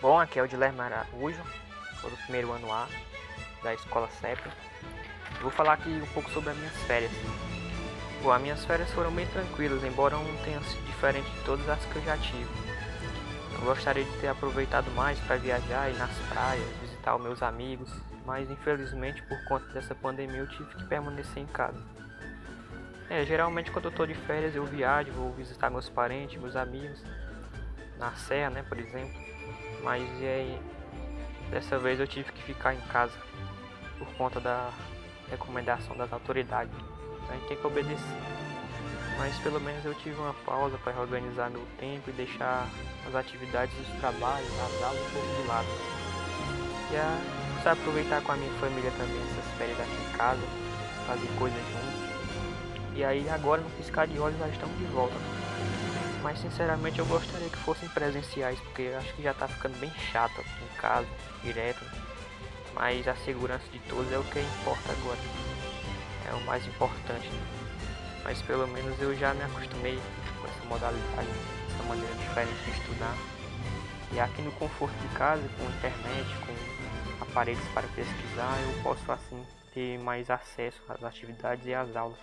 Bom, aqui é o Dilerme Araújo, sou do primeiro ano A da escola CEP. Vou falar aqui um pouco sobre as minhas férias. Bom, as minhas férias foram bem tranquilas, embora não tenham sido diferente de todas as que eu já tive. Eu gostaria de ter aproveitado mais para viajar, ir nas praias, visitar os meus amigos, mas infelizmente por conta dessa pandemia eu tive que permanecer em casa. É, geralmente quando eu estou de férias eu viajo, vou visitar meus parentes, meus amigos, na serra, né, por exemplo. Mas e aí, dessa vez eu tive que ficar em casa por conta da recomendação das autoridades. A gente tem que obedecer. Mas pelo menos eu tive uma pausa para reorganizar meu tempo e deixar as atividades dos trabalhos, as aulas um pouco de lado. E a aproveitar com a minha família também essas férias aqui em casa, fazer coisas juntos. E aí agora no piscar de olhos já estamos de volta mas sinceramente eu gostaria que fossem presenciais, porque acho que já tá ficando bem chato aqui em casa, direto. Mas a segurança de todos é o que importa agora. É o mais importante. Mas pelo menos eu já me acostumei com essa modalidade, essa maneira diferente de estudar. E aqui no conforto de casa, com internet, com aparelhos para pesquisar, eu posso assim ter mais acesso às atividades e às aulas.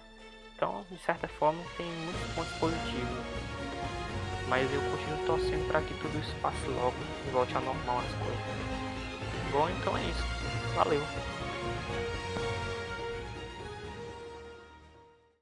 Então, de certa forma, tem muitos pontos positivos. Mas eu continuo torcendo para que tudo isso passe logo e volte a normal as coisas. Bom, então é isso. Valeu.